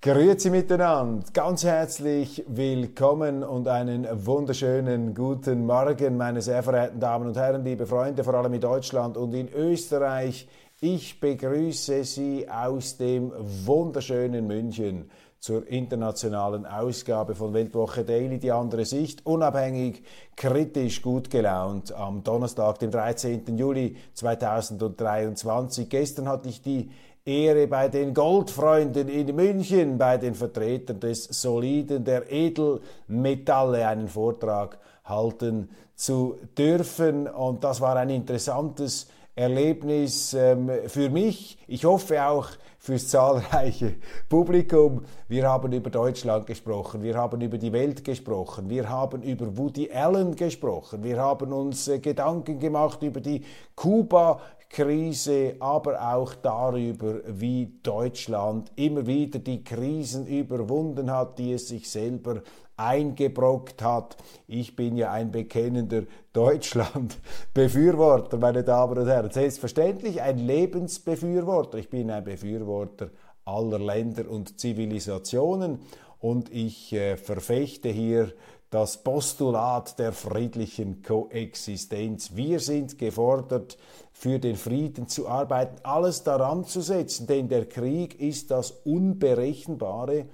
Grüezi miteinander, ganz herzlich willkommen und einen wunderschönen guten Morgen, meine sehr verehrten Damen und Herren, liebe Freunde, vor allem in Deutschland und in Österreich. Ich begrüße Sie aus dem wunderschönen München zur internationalen Ausgabe von Weltwoche Daily, die andere Sicht, unabhängig, kritisch, gut gelaunt, am Donnerstag, dem 13. Juli 2023. Gestern hatte ich die Ehre bei den Goldfreunden in München, bei den Vertretern des Soliden, der Edelmetalle einen Vortrag halten zu dürfen. Und das war ein interessantes Erlebnis ähm, für mich. Ich hoffe auch fürs zahlreiche Publikum. Wir haben über Deutschland gesprochen, wir haben über die Welt gesprochen, wir haben über Woody Allen gesprochen, wir haben uns äh, Gedanken gemacht über die Kuba Krise, aber auch darüber, wie Deutschland immer wieder die Krisen überwunden hat, die es sich selber eingebrockt hat. Ich bin ja ein bekennender Deutschland-Befürworter, meine Damen und Herren. Selbstverständlich ein Lebensbefürworter. Ich bin ein Befürworter aller Länder und Zivilisationen und ich äh, verfechte hier das Postulat der friedlichen Koexistenz. Wir sind gefordert, für den Frieden zu arbeiten, alles daran zu setzen, denn der Krieg ist das Unberechenbare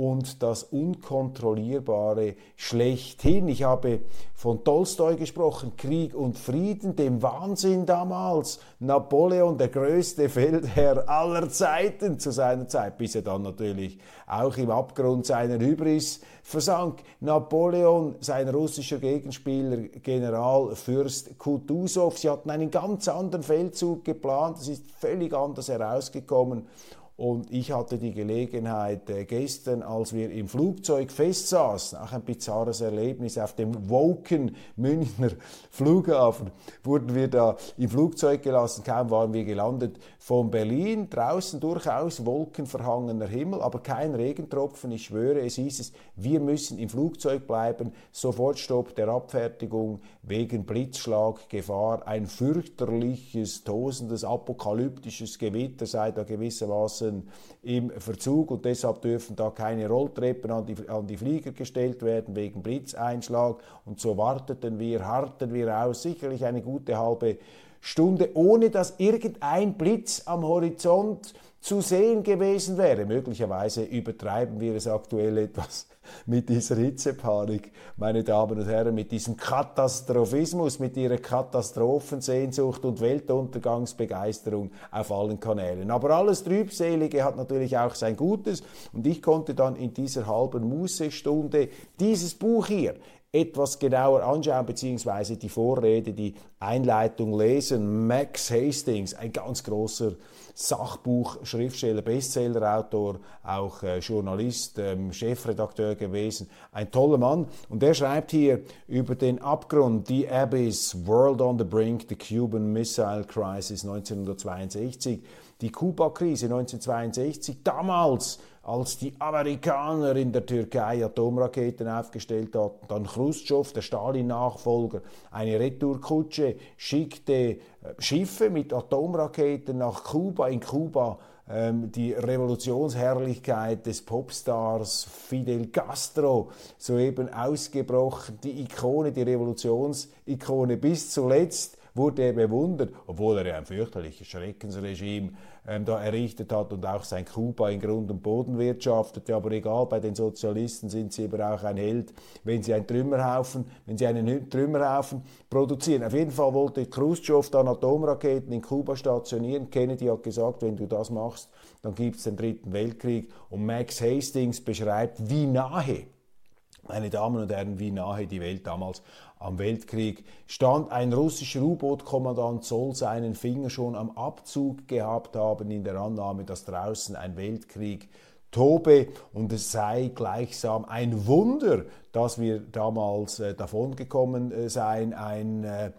und das Unkontrollierbare schlechthin. Ich habe von Tolstoi gesprochen, Krieg und Frieden, dem Wahnsinn damals. Napoleon, der größte Feldherr aller Zeiten zu seiner Zeit, bis er dann natürlich auch im Abgrund seiner Hybris versank. Napoleon, sein russischer Gegenspieler, General Fürst Kutusow, sie hatten einen ganz anderen Feldzug geplant, es ist völlig anders herausgekommen. Und ich hatte die Gelegenheit äh, gestern, als wir im Flugzeug festsaßen, auch ein bizarres Erlebnis auf dem Woken Münchner Flughafen, wurden wir da im Flugzeug gelassen, kaum waren wir gelandet von Berlin, draußen durchaus wolkenverhangener Himmel, aber kein Regentropfen, ich schwöre, es hieß es, wir müssen im Flugzeug bleiben, sofort Stopp der Abfertigung wegen Blitzschlaggefahr, ein fürchterliches, tosendes, apokalyptisches Gewitter sei da gewissermaßen Straßen im Verzug und deshalb dürfen da keine Rolltreppen an die, an die Flieger gestellt werden wegen Blitzeinschlag. Und so warteten wir, harrten wir aus, sicherlich eine gute halbe Stunde, ohne dass irgendein Blitz am Horizont zu sehen gewesen wäre. Möglicherweise übertreiben wir es aktuell etwas mit dieser Hitzepanik, meine Damen und Herren, mit diesem Katastrophismus, mit ihrer Katastrophensehnsucht und Weltuntergangsbegeisterung auf allen Kanälen. Aber alles Trübselige hat natürlich auch sein Gutes und ich konnte dann in dieser halben Mußestunde dieses Buch hier etwas genauer anschauen, beziehungsweise die Vorrede, die Einleitung lesen. Max Hastings, ein ganz großer Sachbuchschriftsteller, Bestsellerautor, auch äh, Journalist, ähm, Chefredakteur gewesen, ein toller Mann. Und der schreibt hier über den Abgrund, The Abyss, World on the Brink, the Cuban Missile Crisis 1962, die Kuba-Krise 1962, damals als die Amerikaner in der Türkei Atomraketen aufgestellt hatten, dann Khrushchev, der Stalin-Nachfolger, eine Retourkutsche schickte äh, Schiffe mit Atomraketen nach Kuba. In Kuba ähm, die Revolutionsherrlichkeit des Popstars Fidel Castro soeben ausgebrochen, die Ikone, die Revolutionsikone bis zuletzt wurde er bewundert, obwohl er ja ein fürchterliches Schreckensregime ähm, da errichtet hat und auch sein Kuba in Grund und Boden wirtschaftete. Aber egal, bei den Sozialisten sind sie eben auch ein Held, wenn sie einen Trümmerhaufen, wenn sie einen Trümmerhaufen produzieren. Auf jeden Fall wollte Khrushchev dann Atomraketen in Kuba stationieren. Kennedy hat gesagt, wenn du das machst, dann gibt es den Dritten Weltkrieg. Und Max Hastings beschreibt, wie nahe meine Damen und Herren, wie nahe die Welt damals am Weltkrieg stand. Ein russischer U-Boot-Kommandant soll seinen Finger schon am Abzug gehabt haben in der Annahme, dass draußen ein Weltkrieg tobe und es sei gleichsam ein Wunder, dass wir damals äh, davongekommen äh, seien. Ein äh,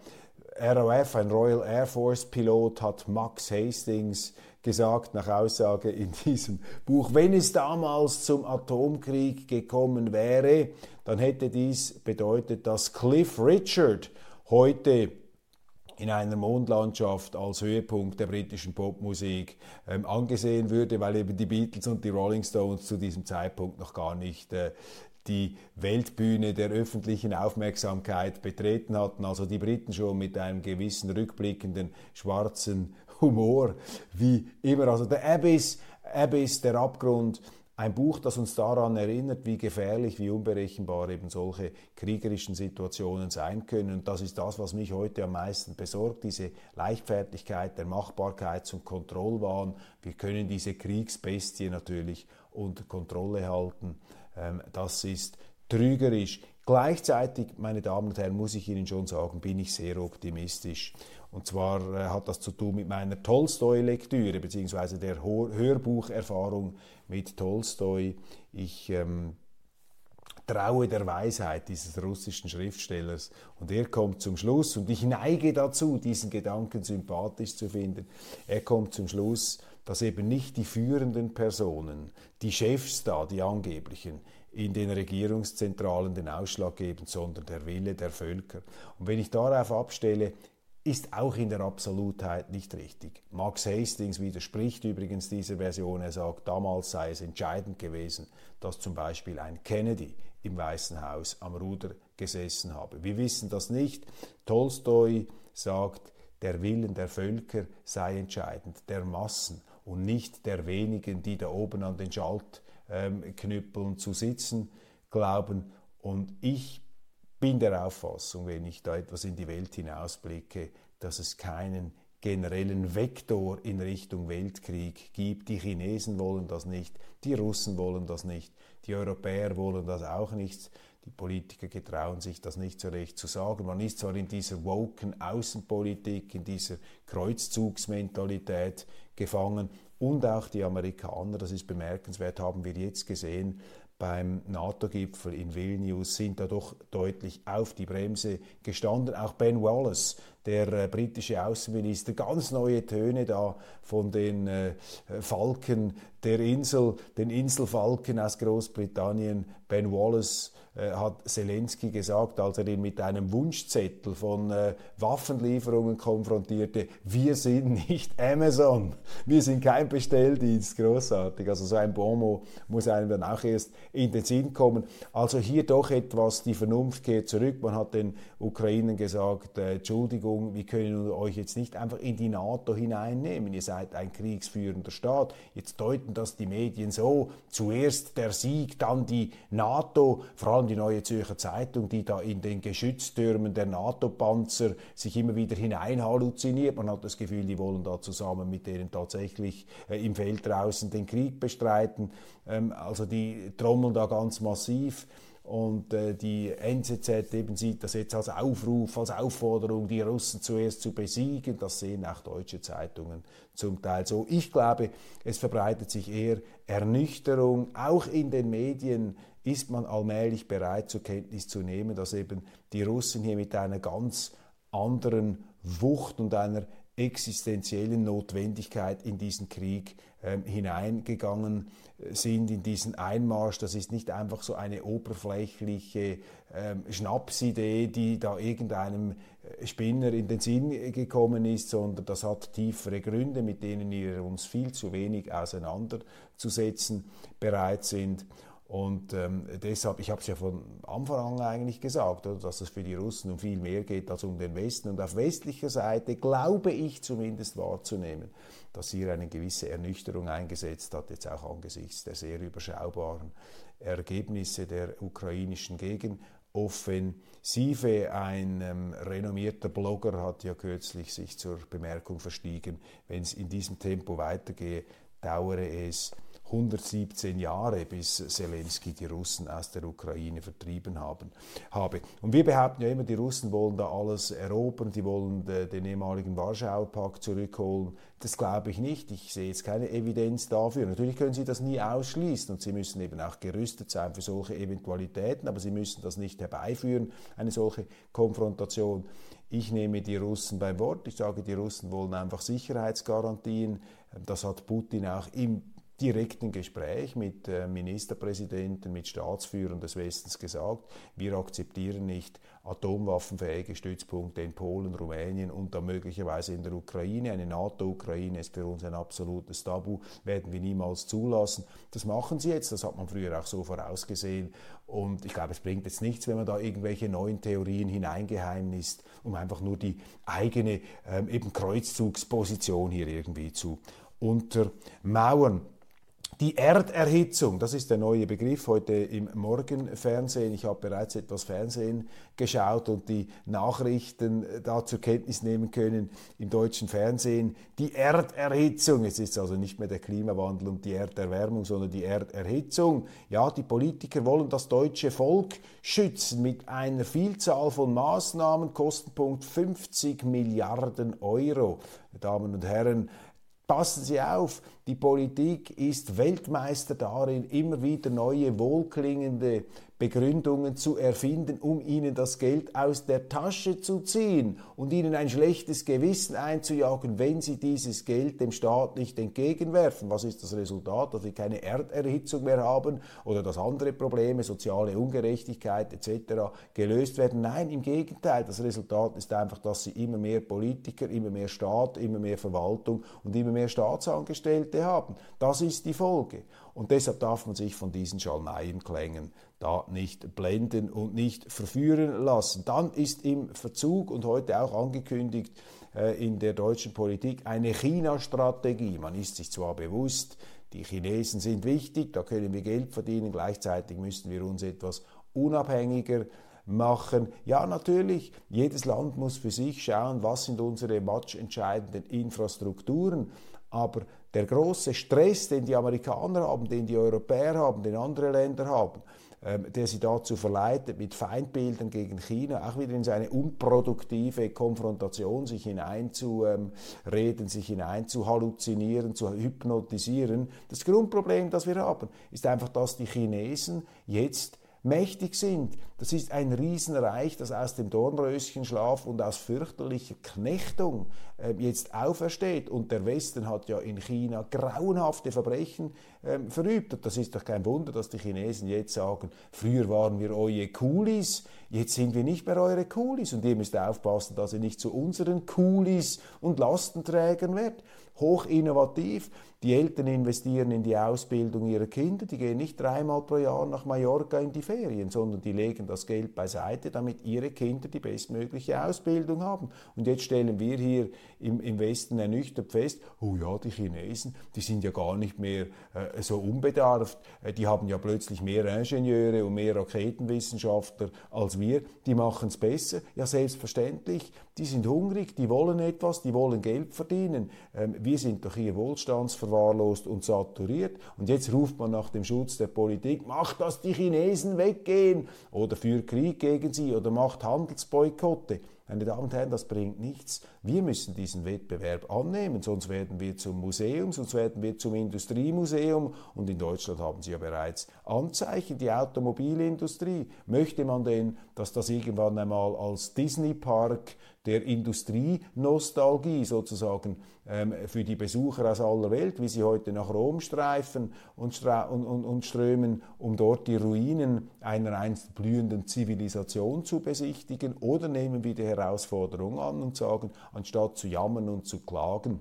RAF, ein Royal Air Force Pilot, hat Max Hastings gesagt nach Aussage in diesem Buch, wenn es damals zum Atomkrieg gekommen wäre, dann hätte dies bedeutet, dass Cliff Richard heute in einer Mondlandschaft als Höhepunkt der britischen Popmusik ähm, angesehen würde, weil eben die Beatles und die Rolling Stones zu diesem Zeitpunkt noch gar nicht äh, die Weltbühne der öffentlichen Aufmerksamkeit betreten hatten. Also die Briten schon mit einem gewissen rückblickenden schwarzen Humor, wie immer. Also der Abyss, Abyss, der Abgrund, ein Buch, das uns daran erinnert, wie gefährlich, wie unberechenbar eben solche kriegerischen Situationen sein können. Und das ist das, was mich heute am meisten besorgt, diese Leichtfertigkeit der Machbarkeit und Kontrollwahn. Wir können diese Kriegsbestie natürlich unter Kontrolle halten. Ähm, das ist trügerisch. Gleichzeitig, meine Damen und Herren, muss ich Ihnen schon sagen, bin ich sehr optimistisch. Und zwar äh, hat das zu tun mit meiner Tolstoi-Lektüre beziehungsweise der Hörbucherfahrung mit Tolstoi. Ich ähm, traue der Weisheit dieses russischen Schriftstellers und er kommt zum Schluss und ich neige dazu, diesen Gedanken sympathisch zu finden. Er kommt zum Schluss, dass eben nicht die führenden Personen, die Chefs da, die angeblichen, in den Regierungszentralen den Ausschlag geben, sondern der Wille der Völker. Und wenn ich darauf abstelle, ist auch in der Absolutheit nicht richtig. Max Hastings widerspricht übrigens dieser Version. Er sagt, damals sei es entscheidend gewesen, dass zum Beispiel ein Kennedy im Weißen Haus am Ruder gesessen habe. Wir wissen das nicht. Tolstoi sagt, der Willen der Völker sei entscheidend, der Massen und nicht der wenigen, die da oben an den Schaltknüppeln zu sitzen glauben. Und ich bin der Auffassung, wenn ich da etwas in die Welt hinausblicke, dass es keinen generellen Vektor in Richtung Weltkrieg gibt. Die Chinesen wollen das nicht, die Russen wollen das nicht, die Europäer wollen das auch nicht. Die Politiker getrauen sich das nicht so recht zu sagen. Man ist zwar in dieser woken Außenpolitik, in dieser Kreuzzugsmentalität gefangen und auch die Amerikaner, das ist bemerkenswert, haben wir jetzt gesehen, beim NATO-Gipfel in Vilnius sind da doch deutlich auf die Bremse gestanden. Auch Ben Wallace, der äh, britische Außenminister, ganz neue Töne da von den äh, Falken der Insel, den Inselfalken aus Großbritannien. Ben Wallace äh, hat Zelensky gesagt, als er ihn mit einem Wunschzettel von äh, Waffenlieferungen konfrontierte, wir sind nicht Amazon, wir sind kein Bestelldienst, großartig. Also so ein Bonmot muss einem dann auch erst in den Sinn kommen. Also hier doch etwas, die Vernunft kehrt zurück. Man hat den Ukrainern gesagt, äh, Entschuldigung, wir können euch jetzt nicht einfach in die NATO hineinnehmen, ihr seid ein kriegsführender Staat. Jetzt deuten das die Medien so, zuerst der Sieg, dann die NATO, vor allem die Neue Zürcher Zeitung, die da in den Geschütztürmen der NATO-Panzer sich immer wieder hinein halluziniert. Man hat das Gefühl, die wollen da zusammen mit denen tatsächlich äh, im Feld draußen den Krieg bestreiten. Ähm, also die trommeln da ganz massiv. Und äh, die NZZ eben sieht das jetzt als Aufruf, als Aufforderung, die Russen zuerst zu besiegen. Das sehen auch deutsche Zeitungen zum Teil so. Ich glaube, es verbreitet sich eher Ernüchterung, auch in den Medien ist man allmählich bereit zur Kenntnis zu nehmen, dass eben die Russen hier mit einer ganz anderen Wucht und einer existenziellen Notwendigkeit in diesen Krieg ähm, hineingegangen äh, sind, in diesen Einmarsch. Das ist nicht einfach so eine oberflächliche ähm, Schnapsidee, die da irgendeinem äh, Spinner in den Sinn gekommen ist, sondern das hat tiefere Gründe, mit denen wir uns viel zu wenig auseinanderzusetzen bereit sind. Und ähm, deshalb, ich habe es ja von Anfang an eigentlich gesagt, oder, dass es für die Russen um viel mehr geht als um den Westen. Und auf westlicher Seite glaube ich zumindest wahrzunehmen, dass hier eine gewisse Ernüchterung eingesetzt hat, jetzt auch angesichts der sehr überschaubaren Ergebnisse der ukrainischen Gegenoffensive. Ein ähm, renommierter Blogger hat ja kürzlich sich zur Bemerkung verstiegen, wenn es in diesem Tempo weitergehe, dauere es 117 Jahre, bis Zelensky die Russen aus der Ukraine vertrieben haben, habe. Und wir behaupten ja immer, die Russen wollen da alles erobern, die wollen den ehemaligen Warschauer Pakt zurückholen. Das glaube ich nicht. Ich sehe jetzt keine Evidenz dafür. Natürlich können sie das nie ausschließen und sie müssen eben auch gerüstet sein für solche Eventualitäten, aber sie müssen das nicht herbeiführen, eine solche Konfrontation. Ich nehme die Russen beim Wort. Ich sage, die Russen wollen einfach Sicherheitsgarantien. Das hat Putin auch im direkten Gespräch mit äh, Ministerpräsidenten, mit Staatsführern des Westens gesagt, wir akzeptieren nicht atomwaffenfähige Stützpunkte in Polen, Rumänien und dann möglicherweise in der Ukraine. Eine NATO-Ukraine ist für uns ein absolutes Tabu, werden wir niemals zulassen. Das machen sie jetzt, das hat man früher auch so vorausgesehen. Und ich glaube, es bringt jetzt nichts, wenn man da irgendwelche neuen Theorien hineingeheimnist, um einfach nur die eigene ähm, eben Kreuzzugsposition hier irgendwie zu untermauern. Die Erderhitzung, das ist der neue Begriff heute im Morgenfernsehen. Ich habe bereits etwas Fernsehen geschaut und die Nachrichten da zur Kenntnis nehmen können im deutschen Fernsehen. Die Erderhitzung, es ist also nicht mehr der Klimawandel und die Erderwärmung, sondern die Erderhitzung. Ja, die Politiker wollen das deutsche Volk schützen mit einer Vielzahl von Maßnahmen, Kostenpunkt 50 Milliarden Euro. Meine Damen und Herren, Passen Sie auf, die Politik ist Weltmeister darin, immer wieder neue wohlklingende Begründungen zu erfinden, um ihnen das Geld aus der Tasche zu ziehen und ihnen ein schlechtes Gewissen einzujagen, wenn sie dieses Geld dem Staat nicht entgegenwerfen. Was ist das Resultat? Dass wir keine Erderhitzung mehr haben oder dass andere Probleme, soziale Ungerechtigkeit etc. gelöst werden. Nein, im Gegenteil. Das Resultat ist einfach, dass sie immer mehr Politiker, immer mehr Staat, immer mehr Verwaltung und immer mehr Staatsangestellte haben. Das ist die Folge. Und deshalb darf man sich von diesen Schalmeienklängen da nicht blenden und nicht verführen lassen. Dann ist im Verzug und heute auch angekündigt äh, in der deutschen Politik eine China-Strategie. Man ist sich zwar bewusst, die Chinesen sind wichtig, da können wir Geld verdienen, gleichzeitig müssen wir uns etwas unabhängiger machen. Ja, natürlich, jedes Land muss für sich schauen, was sind unsere matchentscheidenden Infrastrukturen, aber der große Stress, den die Amerikaner haben, den die Europäer haben, den andere Länder haben, ähm, der sie dazu verleitet, mit Feindbildern gegen China auch wieder in seine unproduktive Konfrontation sich hineinzureden, sich hineinzuhalluzinieren, zu hypnotisieren. Das Grundproblem, das wir haben, ist einfach, dass die Chinesen jetzt mächtig sind. Das ist ein Riesenreich, das aus dem Dornröschenschlaf und aus fürchterlicher Knechtung äh, jetzt aufersteht. Und der Westen hat ja in China grauenhafte Verbrechen äh, verübt. Und das ist doch kein Wunder, dass die Chinesen jetzt sagen, früher waren wir eure Coolies, jetzt sind wir nicht mehr eure Coolies. Und ihr müsst aufpassen, dass ihr nicht zu unseren Coolies und Lastenträgern werdet hoch innovativ. Die Eltern investieren in die Ausbildung ihrer Kinder, die gehen nicht dreimal pro Jahr nach Mallorca in die Ferien, sondern die legen das Geld beiseite, damit ihre Kinder die bestmögliche Ausbildung haben. Und jetzt stellen wir hier im, im Westen ernüchtert fest, oh ja, die Chinesen, die sind ja gar nicht mehr äh, so unbedarft, äh, die haben ja plötzlich mehr Ingenieure und mehr Raketenwissenschaftler als wir, die machen es besser. Ja, selbstverständlich, die sind hungrig, die wollen etwas, die wollen Geld verdienen. Ähm, wir sind doch hier wohlstandsverwahrlost und saturiert. Und jetzt ruft man nach dem Schutz der Politik, macht, dass die Chinesen weggehen oder führt Krieg gegen sie oder macht Handelsboykotte. Meine Damen und Herren, das bringt nichts. Wir müssen diesen Wettbewerb annehmen, sonst werden wir zum Museum, sonst werden wir zum Industriemuseum. Und in Deutschland haben Sie ja bereits Anzeichen, die Automobilindustrie. Möchte man denn, dass das irgendwann einmal als Disney-Park der Industrienostalgie sozusagen ähm, für die Besucher aus aller Welt, wie sie heute nach Rom streifen und, stra und, und, und strömen, um dort die Ruinen einer einst blühenden Zivilisation zu besichtigen? Oder nehmen wir die Herausforderung an und sagen, anstatt zu jammern und zu klagen,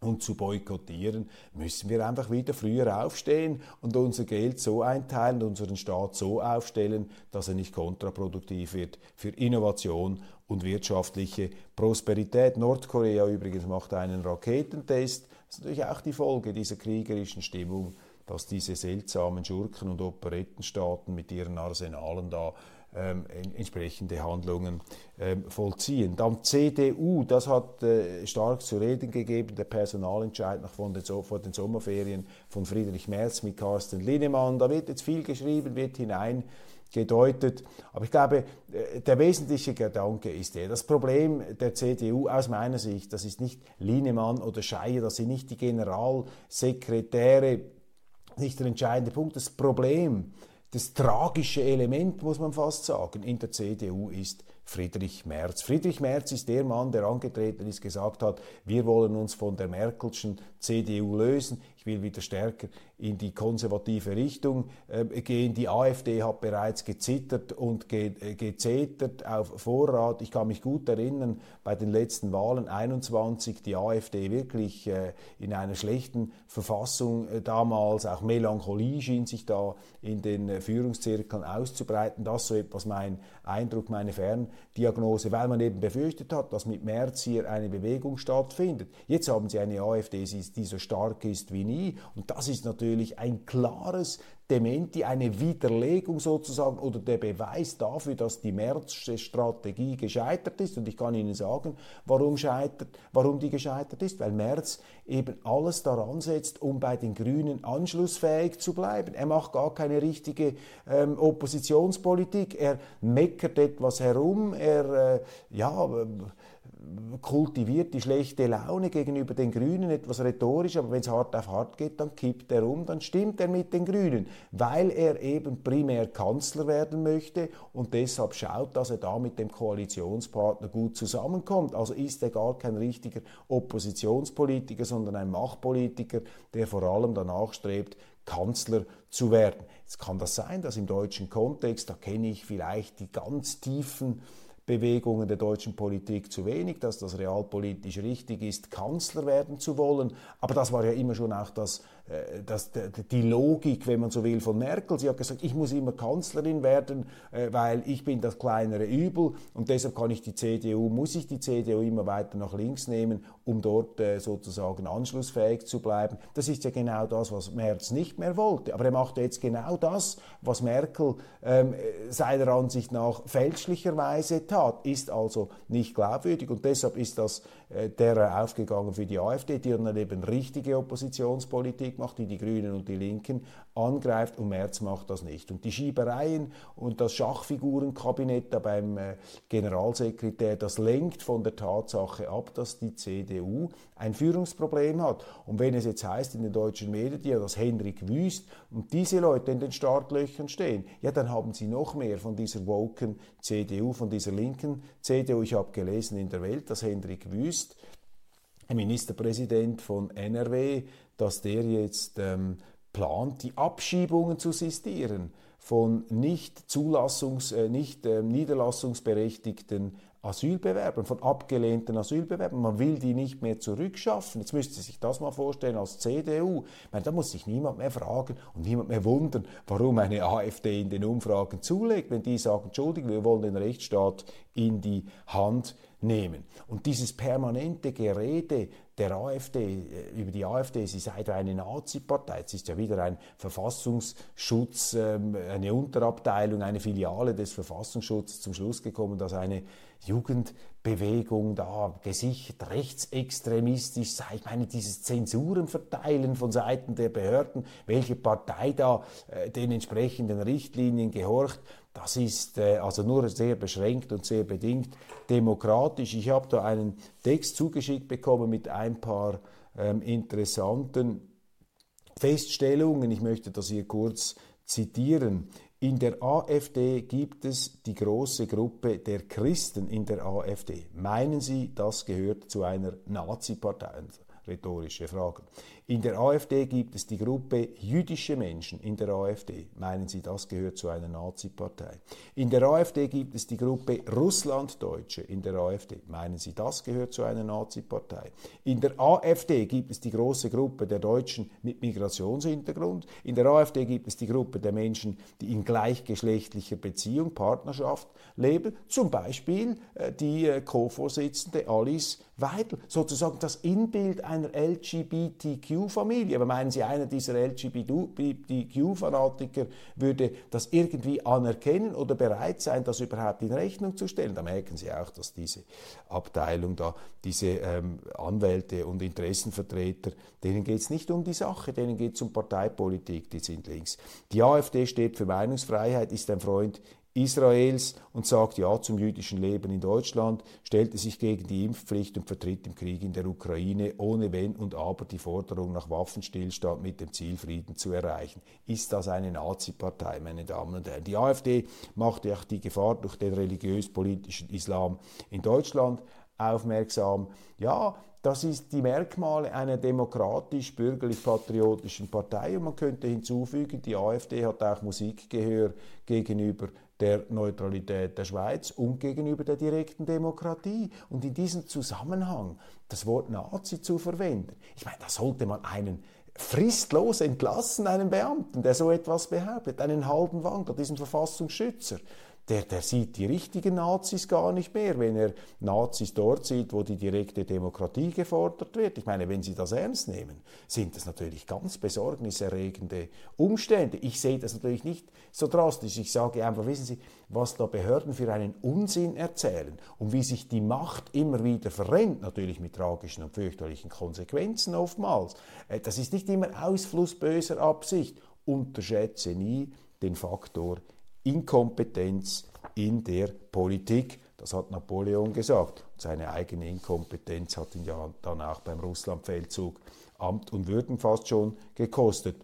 und zu boykottieren, müssen wir einfach wieder früher aufstehen und unser Geld so einteilen, unseren Staat so aufstellen, dass er nicht kontraproduktiv wird für Innovation und wirtschaftliche Prosperität. Nordkorea übrigens macht einen Raketentest. Das ist natürlich auch die Folge dieser kriegerischen Stimmung, dass diese seltsamen Schurken und Operettenstaaten mit ihren Arsenalen da ähm, entsprechende Handlungen ähm, vollziehen. Dann CDU, das hat äh, stark zu reden gegeben, der Personalentscheid nach von den, so vor den Sommerferien von Friedrich Merz mit Carsten Linnemann. Da wird jetzt viel geschrieben, wird hinein gedeutet. Aber ich glaube, äh, der wesentliche Gedanke ist der, das Problem der CDU aus meiner Sicht, das ist nicht Linemann oder Scheier, das sind nicht die Generalsekretäre, nicht der entscheidende Punkt. Das Problem das tragische Element, muss man fast sagen, in der CDU ist Friedrich Merz. Friedrich Merz ist der Mann, der angetreten ist, gesagt hat, wir wollen uns von der Merkelschen CDU lösen. Will wieder stärker in die konservative Richtung äh, gehen. Die AfD hat bereits gezittert und ge äh, gezetert auf Vorrat. Ich kann mich gut erinnern, bei den letzten Wahlen 21 die AfD wirklich äh, in einer schlechten Verfassung äh, damals, auch Melancholie schien sich da in den äh, Führungszirkeln auszubreiten. Das ist so etwas mein Eindruck, meine Ferndiagnose, weil man eben befürchtet hat, dass mit März hier eine Bewegung stattfindet. Jetzt haben sie eine AfD, die so stark ist wie nie. Und das ist natürlich ein klares Dementi, eine Widerlegung sozusagen oder der Beweis dafür, dass die Märzsche Strategie gescheitert ist. Und ich kann Ihnen sagen, warum, scheitert, warum die gescheitert ist, weil Merz eben alles daran setzt, um bei den Grünen anschlussfähig zu bleiben. Er macht gar keine richtige ähm, Oppositionspolitik. Er meckert etwas herum. Er, äh, ja, kultiviert die schlechte Laune gegenüber den Grünen, etwas rhetorisch, aber wenn es hart auf hart geht, dann kippt er um, dann stimmt er mit den Grünen, weil er eben primär Kanzler werden möchte und deshalb schaut, dass er da mit dem Koalitionspartner gut zusammenkommt. Also ist er gar kein richtiger Oppositionspolitiker, sondern ein Machtpolitiker, der vor allem danach strebt, Kanzler zu werden. Jetzt kann das sein, dass im deutschen Kontext, da kenne ich vielleicht die ganz tiefen Bewegungen der deutschen Politik zu wenig, dass das realpolitisch richtig ist, Kanzler werden zu wollen. Aber das war ja immer schon auch das äh, das, die Logik, wenn man so will, von Merkel. Sie hat gesagt, ich muss immer Kanzlerin werden, äh, weil ich bin das kleinere Übel und deshalb kann ich die CDU, muss ich die CDU immer weiter nach links nehmen, um dort äh, sozusagen anschlussfähig zu bleiben. Das ist ja genau das, was Merz nicht mehr wollte. Aber er macht jetzt genau das, was Merkel ähm, seiner Ansicht nach fälschlicherweise tat, ist also nicht glaubwürdig und deshalb ist das äh, der aufgegangen für die AfD, die dann eben richtige Oppositionspolitik macht, die die Grünen und die Linken angreift und Merz macht das nicht. Und die Schiebereien und das Schachfigurenkabinett da beim äh, Generalsekretär, das lenkt von der Tatsache ab, dass die CDU ein Führungsproblem hat. Und wenn es jetzt heißt in den deutschen Medien, ja, dass Henrik Wüst und diese Leute in den Startlöchern stehen, ja, dann haben sie noch mehr von dieser woken CDU, von dieser linken CDU. Ich habe gelesen in der Welt, dass Henrik Wüst, Ministerpräsident von NRW, dass der jetzt ähm, plant, die Abschiebungen zu sistieren von nicht Zulassungs-, äh, nicht äh, niederlassungsberechtigten Asylbewerbern, von abgelehnten Asylbewerbern. Man will die nicht mehr zurückschaffen. Jetzt müsste sich das mal vorstellen als CDU. Ich meine, da muss sich niemand mehr fragen und niemand mehr wundern, warum eine AfD in den Umfragen zulegt, wenn die sagen, Entschuldigung, wir wollen den Rechtsstaat in die Hand nehmen. Und dieses permanente Gerede der AfD, äh, über die AfD, sie sei eine Nazi-Partei, es ist ja wieder ein Verfassungsschutz, ähm, eine Unterabteilung, eine Filiale des Verfassungsschutzes zum Schluss gekommen, dass eine Jugendbewegung da gesichert rechtsextremistisch sei. Ich meine, dieses Zensurenverteilen von Seiten der Behörden, welche Partei da äh, den entsprechenden Richtlinien gehorcht, das ist äh, also nur sehr beschränkt und sehr bedingt demokratisch. Ich habe da einen Text zugeschickt bekommen mit ein paar ähm, interessanten Feststellungen. Ich möchte das hier kurz zitieren. In der AfD gibt es die große Gruppe der Christen in der AfD. Meinen Sie, das gehört zu einer Nazi-Partei? Rhetorische Fragen. In der AfD gibt es die Gruppe jüdische Menschen in der AfD. Meinen Sie, das gehört zu einer Nazi-Partei? In der AfD gibt es die Gruppe Russlanddeutsche in der AfD. Meinen Sie, das gehört zu einer Nazi-Partei? In der AfD gibt es die große Gruppe der Deutschen mit Migrationshintergrund. In der AfD gibt es die Gruppe der Menschen, die in gleichgeschlechtlicher Beziehung, Partnerschaft leben. Zum Beispiel äh, die äh, Co-Vorsitzende Alice Weidel, sozusagen das Inbild einer LGBTQ-Familie. Aber meinen Sie, einer dieser LGBTQ-Fanatiker würde das irgendwie anerkennen oder bereit sein, das überhaupt in Rechnung zu stellen? Da merken Sie auch, dass diese Abteilung da, diese ähm, Anwälte und Interessenvertreter, denen geht es nicht um die Sache, denen geht es um Parteipolitik, die sind links. Die AfD steht für Meinungsfreiheit, ist ein Freund Israels und sagt Ja zum jüdischen Leben in Deutschland, stellte sich gegen die Impfpflicht und vertritt im Krieg in der Ukraine ohne Wenn und Aber die Forderung nach Waffenstillstand mit dem Ziel, Frieden zu erreichen. Ist das eine Nazi-Partei, meine Damen und Herren? Die AfD machte auch die Gefahr durch den religiös-politischen Islam in Deutschland aufmerksam. Ja, das ist die Merkmale einer demokratisch-bürgerlich-patriotischen Partei. Und man könnte hinzufügen, die AfD hat auch Musikgehör gegenüber der Neutralität der Schweiz und gegenüber der direkten Demokratie. Und in diesem Zusammenhang das Wort Nazi zu verwenden, ich meine, da sollte man einen fristlos entlassen, einen Beamten, der so etwas behauptet, einen halben Wandler, diesen Verfassungsschützer der, der sieht die richtigen Nazis gar nicht mehr, wenn er Nazis dort sieht, wo die direkte Demokratie gefordert wird. Ich meine, wenn Sie das ernst nehmen, sind das natürlich ganz besorgniserregende Umstände. Ich sehe das natürlich nicht so drastisch. Ich sage einfach, wissen Sie, was da Behörden für einen Unsinn erzählen und wie sich die Macht immer wieder verrennt, natürlich mit tragischen und fürchterlichen Konsequenzen oftmals. Äh, das ist nicht immer Ausfluss böser Absicht. Unterschätze nie den Faktor Inkompetenz in der Politik. Das hat Napoleon gesagt. seine eigene Inkompetenz hat ihn ja dann auch beim Russlandfeldzug Amt und Würden fast schon gekostet.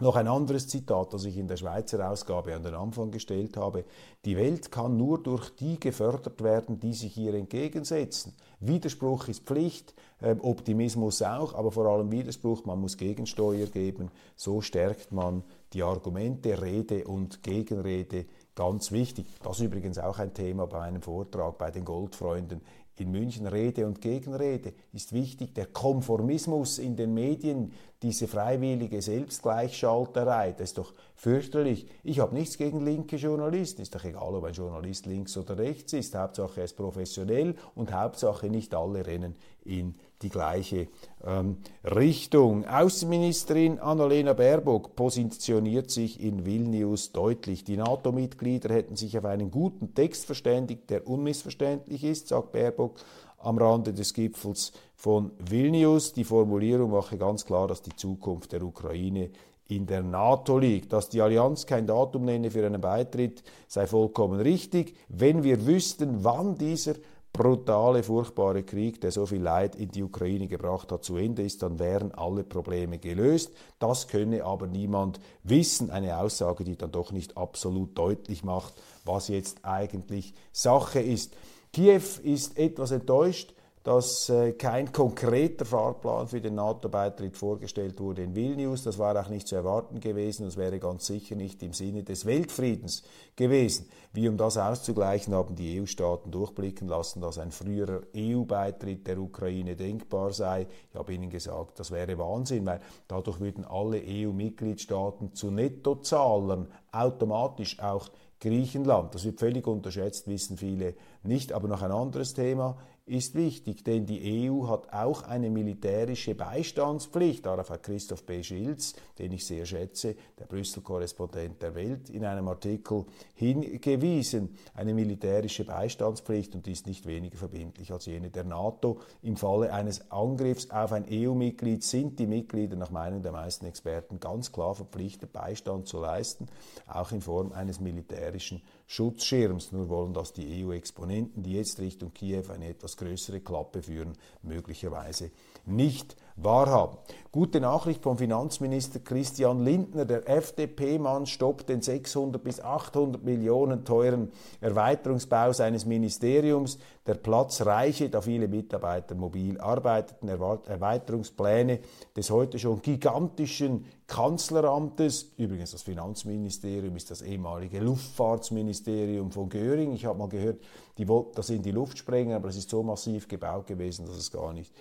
Noch ein anderes Zitat, das ich in der Schweizer Ausgabe an den Anfang gestellt habe. Die Welt kann nur durch die gefördert werden, die sich ihr entgegensetzen. Widerspruch ist Pflicht, ähm, Optimismus auch, aber vor allem Widerspruch, man muss Gegensteuer geben. So stärkt man die Argumente, Rede und Gegenrede ganz wichtig. Das ist übrigens auch ein Thema bei einem Vortrag bei den Goldfreunden in München. Rede und Gegenrede ist wichtig. Der Konformismus in den Medien, diese freiwillige Selbstgleichschalterei, das ist doch fürchterlich. Ich habe nichts gegen linke Journalisten. Ist doch egal, ob ein Journalist links oder rechts ist. Hauptsache er ist professionell und Hauptsache nicht alle rennen in die gleiche ähm, Richtung. Außenministerin Annalena Baerbock positioniert sich in Vilnius deutlich. Die NATO-Mitglieder hätten sich auf einen guten Text verständigt, der unmissverständlich ist, sagt Baerbock am Rande des Gipfels von Vilnius. Die Formulierung mache ganz klar, dass die Zukunft der Ukraine in der NATO liegt. Dass die Allianz kein Datum nenne für einen Beitritt, sei vollkommen richtig. Wenn wir wüssten, wann dieser brutale, furchtbare Krieg, der so viel Leid in die Ukraine gebracht hat, zu Ende ist, dann wären alle Probleme gelöst. Das könne aber niemand wissen. Eine Aussage, die dann doch nicht absolut deutlich macht, was jetzt eigentlich Sache ist. Kiew ist etwas enttäuscht dass äh, kein konkreter Fahrplan für den NATO-Beitritt vorgestellt wurde in Vilnius. Das war auch nicht zu erwarten gewesen. Das wäre ganz sicher nicht im Sinne des Weltfriedens gewesen. Wie um das auszugleichen, haben die EU-Staaten durchblicken lassen, dass ein früherer EU-Beitritt der Ukraine denkbar sei. Ich habe Ihnen gesagt, das wäre Wahnsinn, weil dadurch würden alle EU-Mitgliedstaaten zu Nettozahlern automatisch auch Griechenland. Das wird völlig unterschätzt, wissen viele nicht. Aber noch ein anderes Thema ist wichtig, denn die EU hat auch eine militärische Beistandspflicht. Darauf hat Christoph B. Schilz, den ich sehr schätze, der Brüssel-Korrespondent der Welt, in einem Artikel hingewiesen. Eine militärische Beistandspflicht und die ist nicht weniger verbindlich als jene der NATO. Im Falle eines Angriffs auf ein EU-Mitglied sind die Mitglieder nach Meinung der meisten Experten ganz klar verpflichtet, Beistand zu leisten, auch in Form eines militärischen Schutzschirms. Nur wollen das die EU-Exponenten, die jetzt Richtung Kiew eine etwas größere Klappe führen, möglicherweise nicht wahrhaben. Gute Nachricht vom Finanzminister Christian Lindner. Der FDP-Mann stoppt den 600 bis 800 Millionen teuren Erweiterungsbau seines Ministeriums. Der Platz reiche, da viele Mitarbeiter mobil arbeiteten. Erweiterungspläne des heute schon gigantischen Kanzleramtes, übrigens das Finanzministerium ist das ehemalige Luftfahrtsministerium von Göring. Ich habe mal gehört, die wollten das in die Luft sprengen, aber es ist so massiv gebaut gewesen, dass es gar nicht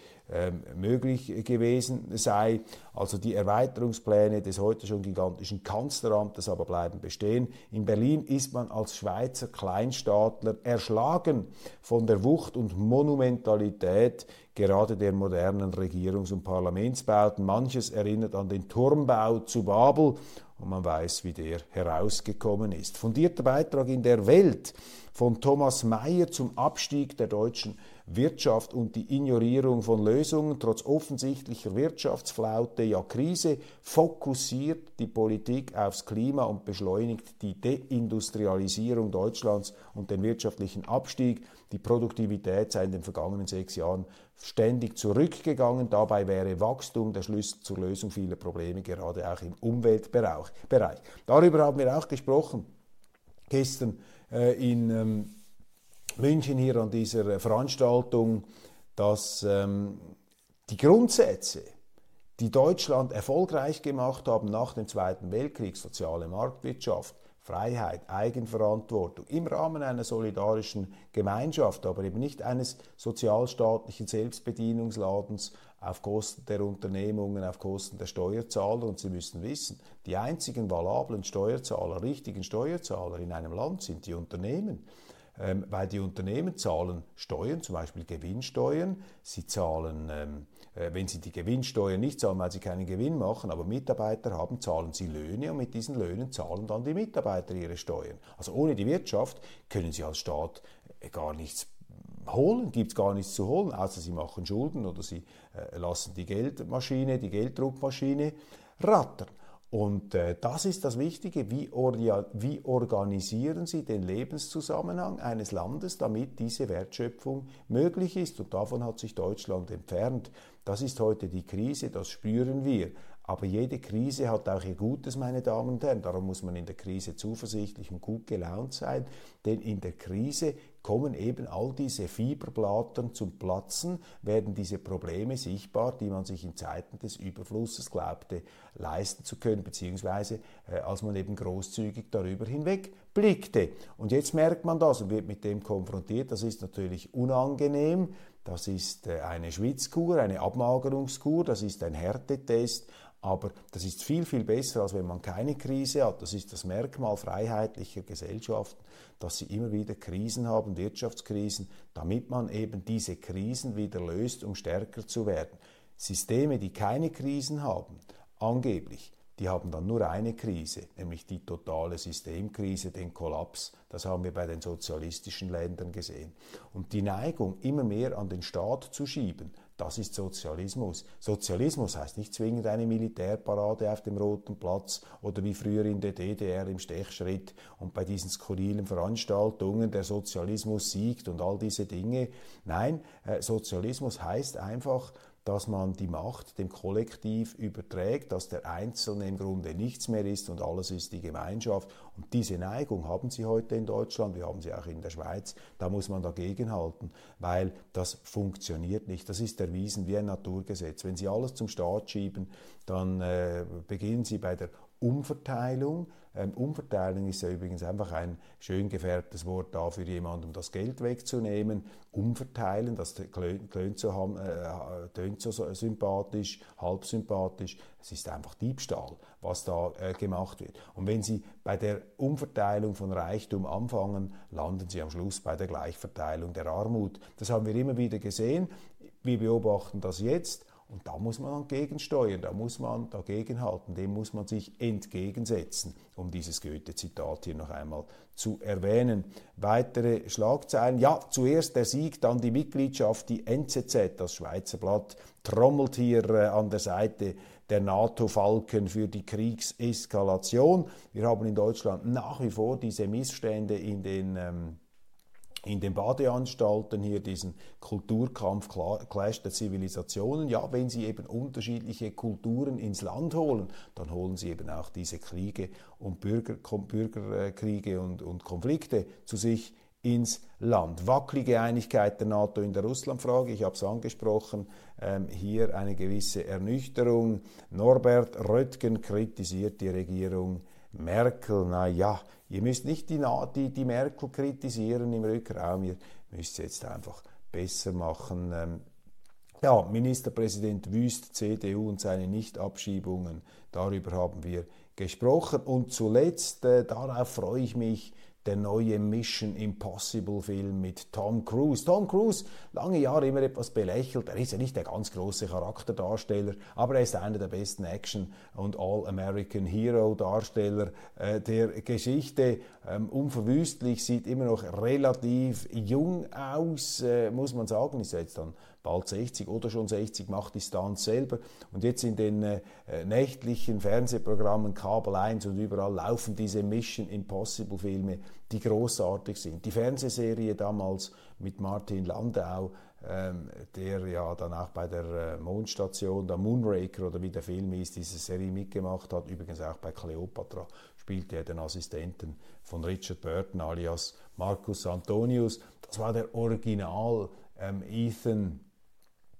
möglich gewesen sei. Also die Erweiterungspläne des heute schon gigantischen Kanzleramtes aber bleiben bestehen. In Berlin ist man als Schweizer Kleinstaatler erschlagen von der Wucht und Monumentalität gerade der modernen Regierungs- und Parlamentsbauten. Manches erinnert an den Turmbau zu Babel und man weiß, wie der herausgekommen ist. Fundierter Beitrag in der Welt von Thomas Mayer zum Abstieg der deutschen Wirtschaft und die Ignorierung von Lösungen trotz offensichtlicher Wirtschaftsflaute, ja Krise, fokussiert die Politik aufs Klima und beschleunigt die Deindustrialisierung Deutschlands und den wirtschaftlichen Abstieg. Die Produktivität sei in den vergangenen sechs Jahren ständig zurückgegangen. Dabei wäre Wachstum der Schlüssel zur Lösung vieler Probleme, gerade auch im Umweltbereich. Darüber haben wir auch gesprochen gestern äh, in ähm, München hier an dieser Veranstaltung, dass ähm, die Grundsätze, die Deutschland erfolgreich gemacht haben nach dem Zweiten Weltkrieg, soziale Marktwirtschaft, Freiheit, Eigenverantwortung im Rahmen einer solidarischen Gemeinschaft, aber eben nicht eines sozialstaatlichen Selbstbedienungsladens auf Kosten der Unternehmungen, auf Kosten der Steuerzahler. Und Sie müssen wissen, die einzigen valablen Steuerzahler, richtigen Steuerzahler in einem Land sind die Unternehmen ähm, weil die Unternehmen zahlen Steuern, zum Beispiel Gewinnsteuern. Sie zahlen, ähm, äh, wenn sie die Gewinnsteuer nicht zahlen, weil sie keinen Gewinn machen, aber Mitarbeiter haben, zahlen sie Löhne und mit diesen Löhnen zahlen dann die Mitarbeiter ihre Steuern. Also ohne die Wirtschaft können sie als Staat äh, gar nichts holen, gibt es gar nichts zu holen, außer sie machen Schulden oder sie äh, lassen die Geldmaschine, die Gelddruckmaschine rattern. Und äh, das ist das Wichtige, wie, wie, organisieren Sie den Lebenszusammenhang eines Landes, damit diese Wertschöpfung möglich ist. Und davon hat sich Deutschland entfernt. Das ist heute die Krise, das spüren wir. Aber jede Krise hat auch ihr Gutes, meine Damen und Herren. Darum muss man in der Krise zuversichtlich und gut gelaunt sein, denn in der Krise kommen eben all diese Fieberblattern zum Platzen, werden diese Probleme sichtbar, die man sich in Zeiten des Überflusses glaubte leisten zu können, beziehungsweise äh, als man eben großzügig darüber hinweg blickte. Und jetzt merkt man das und wird mit dem konfrontiert. Das ist natürlich unangenehm. Das ist äh, eine Schwitzkur, eine Abmagerungskur, das ist ein Härtetest aber das ist viel, viel besser, als wenn man keine Krise hat. Das ist das Merkmal freiheitlicher Gesellschaften, dass sie immer wieder Krisen haben, Wirtschaftskrisen, damit man eben diese Krisen wieder löst, um stärker zu werden. Systeme, die keine Krisen haben, angeblich, die haben dann nur eine Krise, nämlich die totale Systemkrise, den Kollaps. Das haben wir bei den sozialistischen Ländern gesehen. Und die Neigung, immer mehr an den Staat zu schieben, das ist Sozialismus. Sozialismus heißt nicht zwingend eine Militärparade auf dem Roten Platz oder wie früher in der DDR im Stechschritt und bei diesen skurrilen Veranstaltungen der Sozialismus siegt und all diese Dinge. Nein, äh, Sozialismus heißt einfach, dass man die Macht dem Kollektiv überträgt, dass der Einzelne im Grunde nichts mehr ist und alles ist die Gemeinschaft. Und diese Neigung haben sie heute in Deutschland, wir haben sie auch in der Schweiz. Da muss man dagegenhalten, weil das funktioniert nicht. Das ist erwiesen wie ein Naturgesetz. Wenn Sie alles zum Staat schieben, dann äh, beginnen Sie bei der Umverteilung. Ähm, Umverteilung ist ja übrigens einfach ein schön gefärbtes Wort dafür, jemandem das Geld wegzunehmen. Umverteilen, das tönt so, äh, tönt so sympathisch, halb sympathisch. Es ist einfach Diebstahl, was da äh, gemacht wird. Und wenn Sie bei der Umverteilung von Reichtum anfangen, landen Sie am Schluss bei der Gleichverteilung der Armut. Das haben wir immer wieder gesehen. Wir beobachten das jetzt. Und da muss man dann gegensteuern, da muss man dagegenhalten, dem muss man sich entgegensetzen, um dieses Goethe-Zitat hier noch einmal zu erwähnen. Weitere Schlagzeilen. Ja, zuerst der Sieg, dann die Mitgliedschaft, die NZZ, das Schweizer Blatt, trommelt hier äh, an der Seite der NATO-Falken für die Kriegseskalation. Wir haben in Deutschland nach wie vor diese Missstände in den ähm, in den Badeanstalten hier diesen Kulturkampf Clash der Zivilisationen. Ja, wenn sie eben unterschiedliche Kulturen ins Land holen, dann holen sie eben auch diese Kriege und Bürger, Bürgerkriege und, und Konflikte zu sich ins Land. Wackelige Einigkeit der NATO in der Russlandfrage, ich habe es angesprochen, ähm, hier eine gewisse Ernüchterung. Norbert Röttgen kritisiert die Regierung Merkel. Na ja, ihr müsst nicht die, die, die Merkel kritisieren im Rückraum, ihr müsst jetzt einfach besser machen. Ähm, ja, Ministerpräsident Wüst, CDU und seine Nichtabschiebungen, darüber haben wir gesprochen. Und zuletzt, äh, darauf freue ich mich, der neue Mission Impossible Film mit Tom Cruise. Tom Cruise, lange Jahre immer etwas belächelt. Er ist ja nicht der ganz große Charakterdarsteller, aber er ist einer der besten Action- und All-American Hero-Darsteller äh, der Geschichte. Ähm, unverwüstlich, sieht immer noch relativ jung aus, äh, muss man sagen. Ist jetzt dann bald 60 oder schon 60, macht die Stunts selber. Und jetzt in den äh, nächtlichen Fernsehprogrammen Kabel 1 und überall laufen diese Mission Impossible Filme, die großartig sind. Die Fernsehserie damals mit Martin Landau, ähm, der ja dann auch bei der äh, Mondstation, der Moonraker oder wie der Film ist, diese Serie mitgemacht hat, übrigens auch bei Cleopatra spielte er den Assistenten von Richard Burton alias Marcus Antonius. Das war der Original ähm, Ethan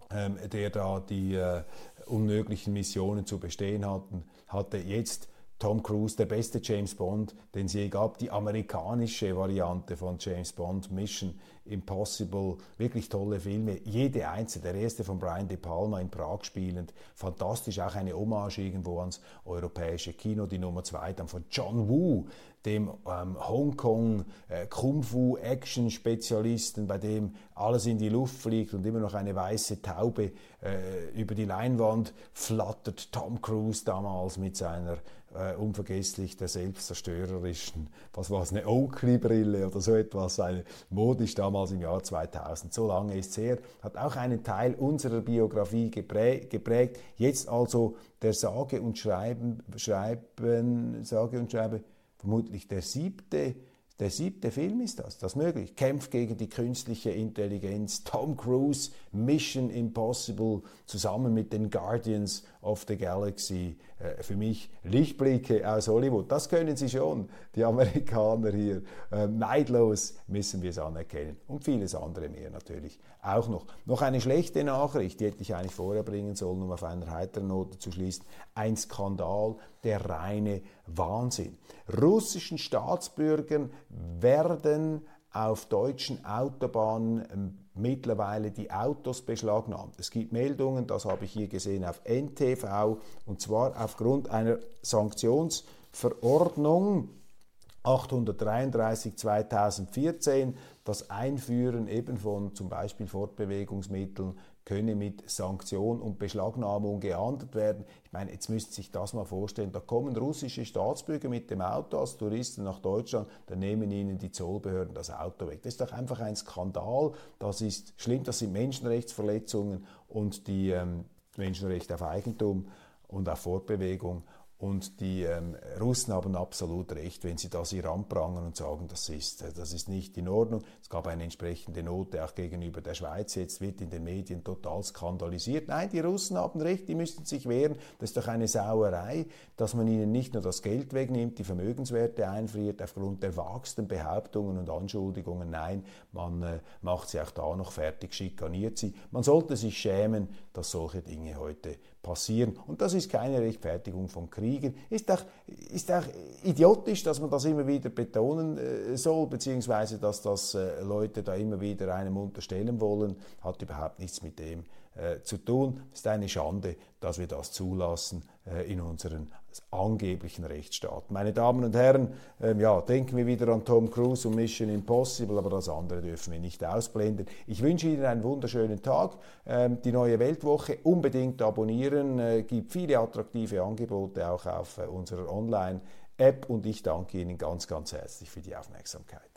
ähm, der da die äh, unmöglichen Missionen zu bestehen hatten, hatte jetzt Tom Cruise, der beste James Bond, den es je gab, die amerikanische Variante von James Bond, Mission Impossible, wirklich tolle Filme, jede einzelne, der erste von Brian De Palma in Prag spielend, fantastisch, auch eine Hommage irgendwo ans europäische Kino, die Nummer zwei dann von John Woo, dem ähm, Hongkong äh, Kung Fu Action Spezialisten, bei dem alles in die Luft fliegt und immer noch eine weiße Taube äh, über die Leinwand flattert. Tom Cruise damals mit seiner äh, unvergesslich der selbstzerstörerischen, was war es, eine Oakley-Brille oder so etwas, eine modisch damals im Jahr 2000. So lange ist es her, hat auch einen Teil unserer Biografie geprägt. Jetzt also der sage und schreiben, schreiben, sage und schreibe, vermutlich der siebte der siebte Film ist das, das möglich. Kämpft gegen die künstliche Intelligenz. Tom Cruise, Mission Impossible, zusammen mit den Guardians of the Galaxy. Äh, für mich Lichtblicke aus Hollywood. Das können sie schon, die Amerikaner hier. Äh, neidlos müssen wir es anerkennen. Und vieles andere mehr natürlich auch noch. Noch eine schlechte Nachricht, die hätte ich eigentlich vorher bringen sollen, um auf einer heiteren Note zu schließen. Ein Skandal, der reine Wahnsinn. Russischen Staatsbürgern werden auf deutschen Autobahnen ähm, mittlerweile die Autos beschlagnahmt. Es gibt Meldungen, das habe ich hier gesehen auf NTV, und zwar aufgrund einer Sanktionsverordnung 833 2014, das Einführen eben von zum Beispiel Fortbewegungsmitteln könne mit Sanktion und Beschlagnahmung geahndet werden. Ich meine, jetzt müsst ihr sich das mal vorstellen. Da kommen russische Staatsbürger mit dem Auto als Touristen nach Deutschland, dann nehmen ihnen die Zollbehörden das Auto weg. Das ist doch einfach ein Skandal. Das ist schlimm, das sind Menschenrechtsverletzungen und die ähm, Menschenrechte auf Eigentum und auf Fortbewegung und die ähm, Russen haben absolut recht, wenn sie das hier anprangern und sagen, das ist, äh, das ist nicht in Ordnung. Es gab eine entsprechende Note auch gegenüber der Schweiz. Jetzt wird in den Medien total skandalisiert. Nein, die Russen haben recht, die müssen sich wehren. Das ist doch eine Sauerei, dass man ihnen nicht nur das Geld wegnimmt, die Vermögenswerte einfriert aufgrund der wagsten Behauptungen und Anschuldigungen. Nein, man äh, macht sie auch da noch fertig, schikaniert sie. Man sollte sich schämen, dass solche Dinge heute passieren. Und das ist keine Rechtfertigung von Kriegen. Ist auch, ist auch idiotisch, dass man das immer wieder betonen äh, soll, beziehungsweise dass das äh, Leute da immer wieder einem unterstellen wollen, hat überhaupt nichts mit dem äh, zu tun. Es ist eine Schande, dass wir das zulassen äh, in unseren angeblichen Rechtsstaat. Meine Damen und Herren, ähm, ja, denken wir wieder an Tom Cruise und Mission Impossible, aber das andere dürfen wir nicht ausblenden. Ich wünsche Ihnen einen wunderschönen Tag. Ähm, die neue Weltwoche unbedingt abonnieren. Äh, gibt viele attraktive Angebote auch auf äh, unserer Online-App und ich danke Ihnen ganz, ganz herzlich für die Aufmerksamkeit.